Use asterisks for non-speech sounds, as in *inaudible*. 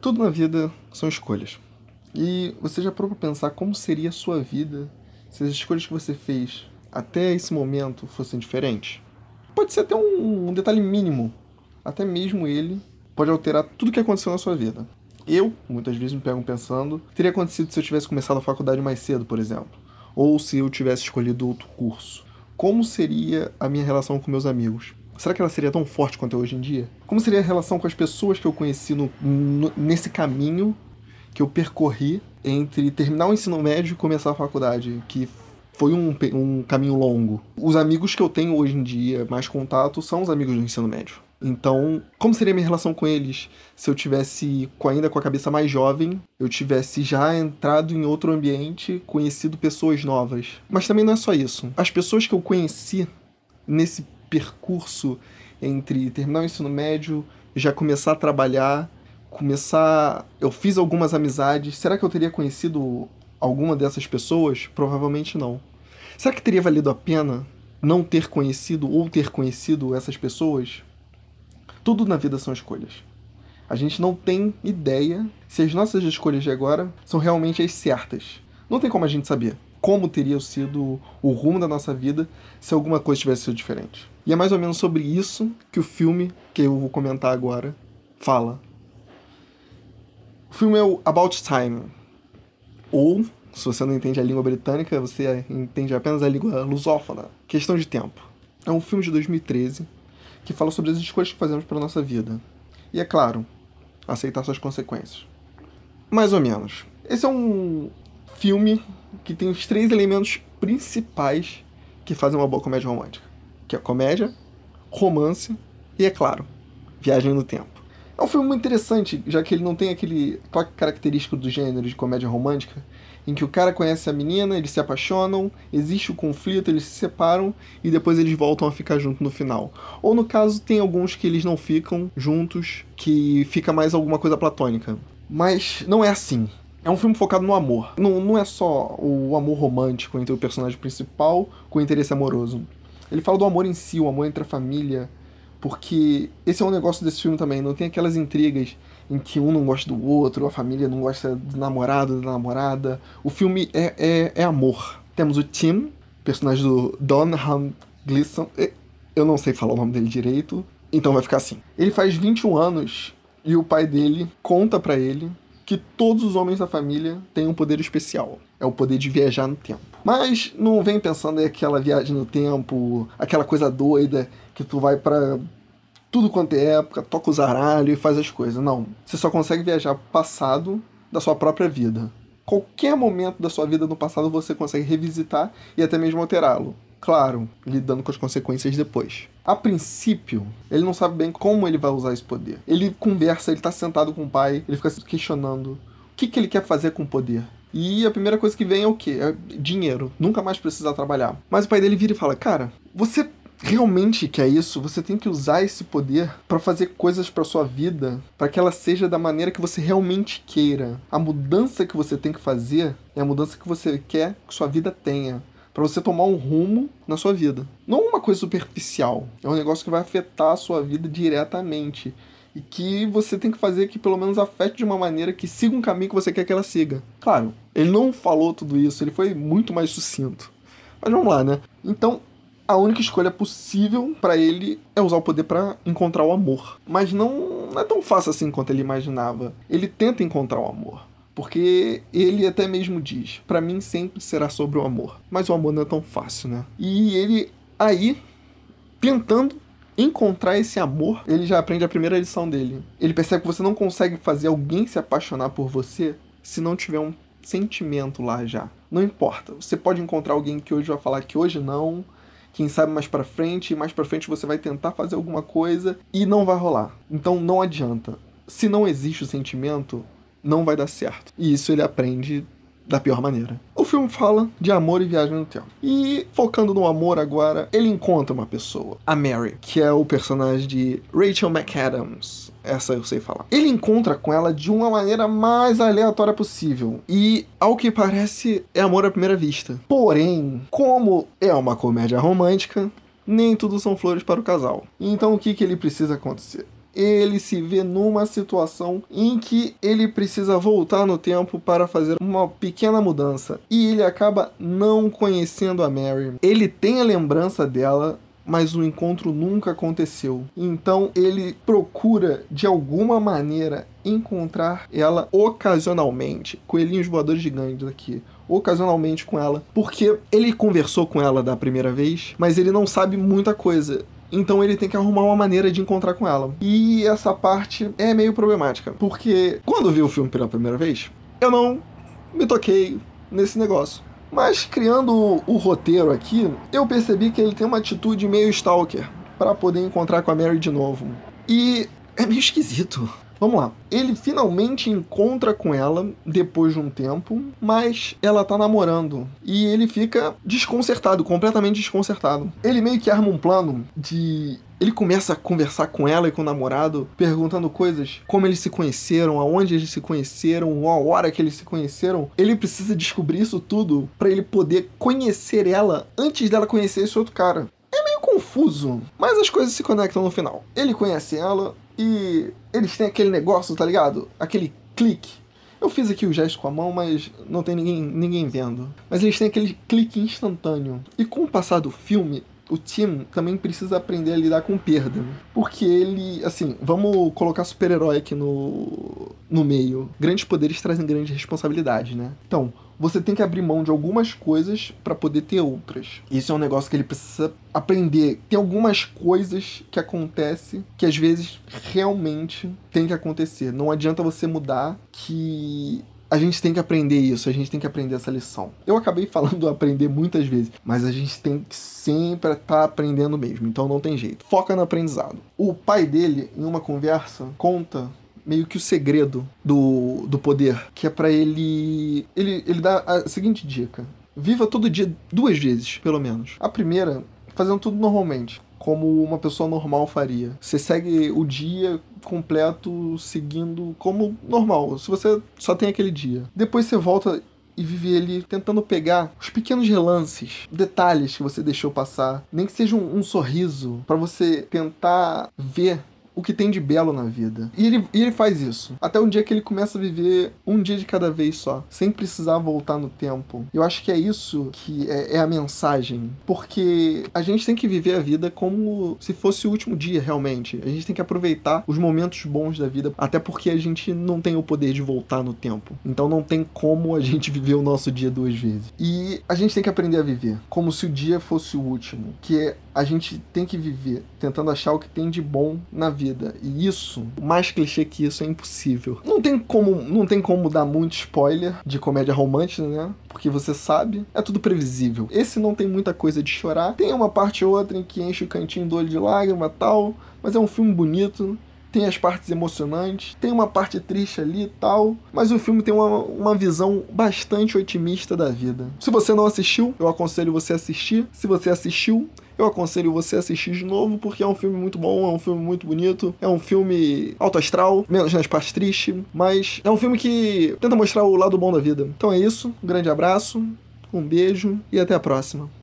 Tudo na vida são escolhas. E você já parou pra pensar como seria a sua vida se as escolhas que você fez até esse momento fossem diferentes? Pode ser até um, detalhe mínimo. Até mesmo ele pode alterar tudo que aconteceu na sua vida. Eu, muitas vezes, me pego pensando, teria acontecido se eu tivesse começado a faculdade mais cedo, por exemplo? Ou se eu tivesse escolhido outro curso? Como seria a minha relação com meus amigos? Será que ela seria tão forte quanto é hoje em dia? Como seria a relação com as pessoas que eu conheci no, no, nesse caminho que eu percorri entre terminar o ensino médio e começar a faculdade? Que foi um, um caminho longo. Os amigos que eu tenho hoje em dia, mais contato, são os amigos do ensino médio. Então, como seria a minha relação com eles se eu tivesse ainda com a cabeça mais jovem, eu tivesse já entrado em outro ambiente, conhecido pessoas novas? Mas também não é só isso. As pessoas que eu conheci nesse percurso entre terminar o ensino médio, já começar a trabalhar, começar. Eu fiz algumas amizades. Será que eu teria conhecido alguma dessas pessoas? Provavelmente não. Será que teria valido a pena não ter conhecido ou ter conhecido essas pessoas? Tudo na vida são escolhas. A gente não tem ideia se as nossas escolhas de agora são realmente as certas. Não tem como a gente saber como teria sido o rumo da nossa vida se alguma coisa tivesse sido diferente. E é mais ou menos sobre isso que o filme que eu vou comentar agora fala. O filme é o About Time. Ou, se você não entende a língua britânica, você entende apenas a língua lusófona. Questão de tempo. É um filme de 2013 que fala sobre as escolhas que fazemos para nossa vida. E é claro, aceitar suas consequências. Mais ou menos. Esse é um filme que tem os três elementos principais que fazem uma boa comédia romântica, que é comédia, romance e, é claro, viagem no tempo. É um filme muito interessante, já que ele não tem aquele característico do gênero de comédia romântica, em que o cara conhece a menina, eles se apaixonam, existe o conflito, eles se separam e depois eles voltam a ficar juntos no final. Ou no caso, tem alguns que eles não ficam juntos, que fica mais alguma coisa platônica. Mas não é assim. É um filme focado no amor. Não, não é só o amor romântico entre o personagem principal com o interesse amoroso. Ele fala do amor em si, o amor entre a família. Porque esse é um negócio desse filme também. Não tem aquelas intrigas em que um não gosta do outro, a família não gosta do namorado, da namorada. O filme é, é, é amor. Temos o Tim, personagem do Donham Gleason. Eu não sei falar o nome dele direito, então vai ficar assim. Ele faz 21 anos e o pai dele conta para ele que todos os homens da família têm um poder especial. É o poder de viajar no tempo. Mas não vem pensando em aquela viagem no tempo, aquela coisa doida que tu vai para tudo quanto é época, toca o zaralho e faz as coisas. Não. Você só consegue viajar passado da sua própria vida. Qualquer momento da sua vida no passado você consegue revisitar e até mesmo alterá-lo. Claro, lidando com as consequências depois. A princípio, ele não sabe bem como ele vai usar esse poder. Ele conversa, ele tá sentado com o pai, ele fica se questionando o que, que ele quer fazer com o poder. E a primeira coisa que vem é o quê? É dinheiro. Nunca mais precisar trabalhar. Mas o pai dele vira e fala: Cara, você realmente quer isso, você tem que usar esse poder para fazer coisas para sua vida, para que ela seja da maneira que você realmente queira. A mudança que você tem que fazer é a mudança que você quer que sua vida tenha. Para você tomar um rumo na sua vida. Não uma coisa superficial. É um negócio que vai afetar a sua vida diretamente. E que você tem que fazer que pelo menos afete de uma maneira que siga um caminho que você quer que ela siga. Claro, ele não falou tudo isso, ele foi muito mais sucinto. Mas vamos lá, né? Então, a única escolha possível para ele é usar o poder para encontrar o amor. Mas não, não é tão fácil assim quanto ele imaginava. Ele tenta encontrar o amor. Porque ele até mesmo diz: para mim sempre será sobre o amor. Mas o amor não é tão fácil, né? E ele aí, tentando encontrar esse amor, ele já aprende a primeira lição dele. Ele percebe que você não consegue fazer alguém se apaixonar por você se não tiver um sentimento lá já. Não importa. Você pode encontrar alguém que hoje vai falar que hoje não, quem sabe mais para frente, e mais para frente você vai tentar fazer alguma coisa e não vai rolar. Então não adianta. Se não existe o sentimento, não vai dar certo. E isso ele aprende da pior maneira. Filme fala de amor e viagem no tempo. E focando no amor agora, ele encontra uma pessoa, a Mary, que é o personagem de Rachel McAdams. Essa eu sei falar. Ele encontra com ela de uma maneira mais aleatória possível. E, ao que parece, é amor à primeira vista. Porém, como é uma comédia romântica, nem tudo são flores para o casal. Então o que, que ele precisa acontecer? Ele se vê numa situação em que ele precisa voltar no tempo para fazer uma pequena mudança e ele acaba não conhecendo a Mary. Ele tem a lembrança dela, mas o encontro nunca aconteceu. Então ele procura de alguma maneira encontrar ela ocasionalmente, coelhinhos voadores gigantes aqui, ocasionalmente com ela, porque ele conversou com ela da primeira vez, mas ele não sabe muita coisa. Então ele tem que arrumar uma maneira de encontrar com ela. E essa parte é meio problemática, porque quando vi o filme pela primeira vez, eu não me toquei nesse negócio. Mas criando o, o roteiro aqui, eu percebi que ele tem uma atitude meio stalker para poder encontrar com a Mary de novo. E é meio esquisito. Vamos lá. Ele finalmente encontra com ela depois de um tempo, mas ela tá namorando. E ele fica desconcertado, completamente desconcertado. Ele meio que arma um plano de ele começa a conversar com ela e com o namorado, perguntando coisas como eles se conheceram, aonde eles se conheceram, a hora que eles se conheceram. Ele precisa descobrir isso tudo para ele poder conhecer ela antes dela conhecer esse outro cara. É meio confuso, mas as coisas se conectam no final. Ele conhece ela, e eles têm aquele negócio, tá ligado? Aquele clique. Eu fiz aqui o gesto com a mão, mas não tem ninguém, ninguém vendo. Mas eles têm aquele clique instantâneo. E com o passar do filme, o Tim também precisa aprender a lidar com perda. Porque ele, assim, vamos colocar super-herói aqui no, no meio. Grandes poderes trazem grandes responsabilidades, né? Então, você tem que abrir mão de algumas coisas para poder ter outras. Isso é um negócio que ele precisa aprender. Tem algumas coisas que acontecem que às vezes realmente tem que acontecer. Não adianta você mudar que a gente tem que aprender isso, a gente tem que aprender essa lição. Eu acabei *laughs* falando aprender muitas vezes, mas a gente tem que sempre estar tá aprendendo mesmo, então não tem jeito. Foca no aprendizado. O pai dele, em uma conversa, conta meio que o segredo do, do poder, que é para ele, ele ele dá a seguinte dica: viva todo dia duas vezes, pelo menos. A primeira, fazendo tudo normalmente, como uma pessoa normal faria. Você segue o dia completo seguindo como normal, se você só tem aquele dia. Depois você volta e vive ele tentando pegar os pequenos relances, detalhes que você deixou passar, nem que seja um, um sorriso, para você tentar ver o que tem de belo na vida. E ele, e ele faz isso. Até o dia que ele começa a viver um dia de cada vez só, sem precisar voltar no tempo. Eu acho que é isso que é, é a mensagem. Porque a gente tem que viver a vida como se fosse o último dia, realmente. A gente tem que aproveitar os momentos bons da vida, até porque a gente não tem o poder de voltar no tempo. Então não tem como a gente *laughs* viver o nosso dia duas vezes. E a gente tem que aprender a viver como se o dia fosse o último. Que é a gente tem que viver tentando achar o que tem de bom na vida. E isso, mais clichê que isso, é impossível. Não tem como, não tem como dar muito spoiler de comédia romântica, né? Porque você sabe, é tudo previsível. Esse não tem muita coisa de chorar. Tem uma parte ou outra em que enche o cantinho do olho de lágrima tal, mas é um filme bonito tem as partes emocionantes, tem uma parte triste ali e tal, mas o filme tem uma, uma visão bastante otimista da vida. Se você não assistiu, eu aconselho você a assistir. Se você assistiu, eu aconselho você a assistir de novo, porque é um filme muito bom, é um filme muito bonito, é um filme alto astral, menos nas partes tristes, mas é um filme que tenta mostrar o lado bom da vida. Então é isso, um grande abraço, um beijo e até a próxima.